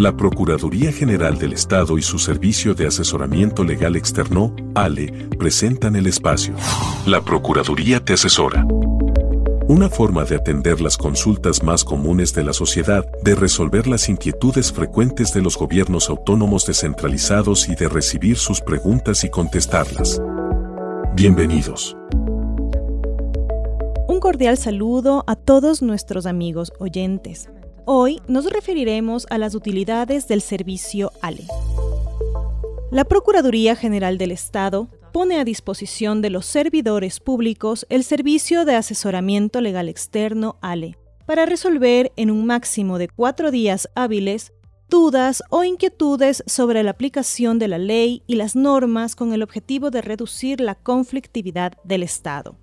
La Procuraduría General del Estado y su Servicio de Asesoramiento Legal Externo, ALE, presentan el espacio. La Procuraduría te asesora. Una forma de atender las consultas más comunes de la sociedad, de resolver las inquietudes frecuentes de los gobiernos autónomos descentralizados y de recibir sus preguntas y contestarlas. Bienvenidos. Un cordial saludo a todos nuestros amigos oyentes. Hoy nos referiremos a las utilidades del servicio ALE. La Procuraduría General del Estado pone a disposición de los servidores públicos el servicio de asesoramiento legal externo ALE para resolver en un máximo de cuatro días hábiles dudas o inquietudes sobre la aplicación de la ley y las normas con el objetivo de reducir la conflictividad del Estado.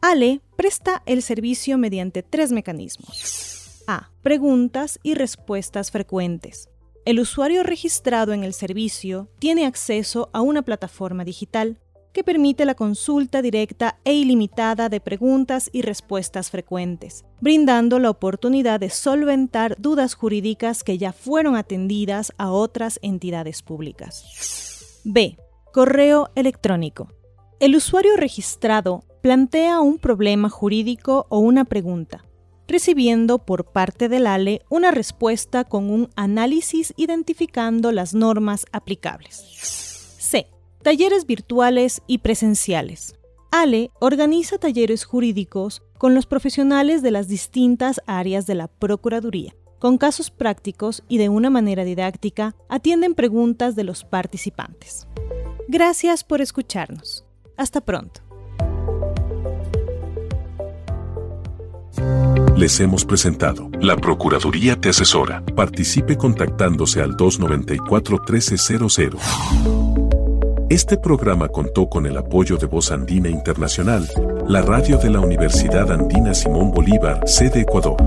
ALE presta el servicio mediante tres mecanismos. A. Preguntas y respuestas frecuentes. El usuario registrado en el servicio tiene acceso a una plataforma digital que permite la consulta directa e ilimitada de preguntas y respuestas frecuentes, brindando la oportunidad de solventar dudas jurídicas que ya fueron atendidas a otras entidades públicas. B. Correo electrónico. El usuario registrado plantea un problema jurídico o una pregunta, recibiendo por parte del ALE una respuesta con un análisis identificando las normas aplicables. C. Talleres virtuales y presenciales. ALE organiza talleres jurídicos con los profesionales de las distintas áreas de la Procuraduría. Con casos prácticos y de una manera didáctica, atienden preguntas de los participantes. Gracias por escucharnos. Hasta pronto. Les hemos presentado La Procuraduría te asesora. Participe contactándose al 294-1300. Este programa contó con el apoyo de Voz Andina Internacional, la radio de la Universidad Andina Simón Bolívar, sede Ecuador.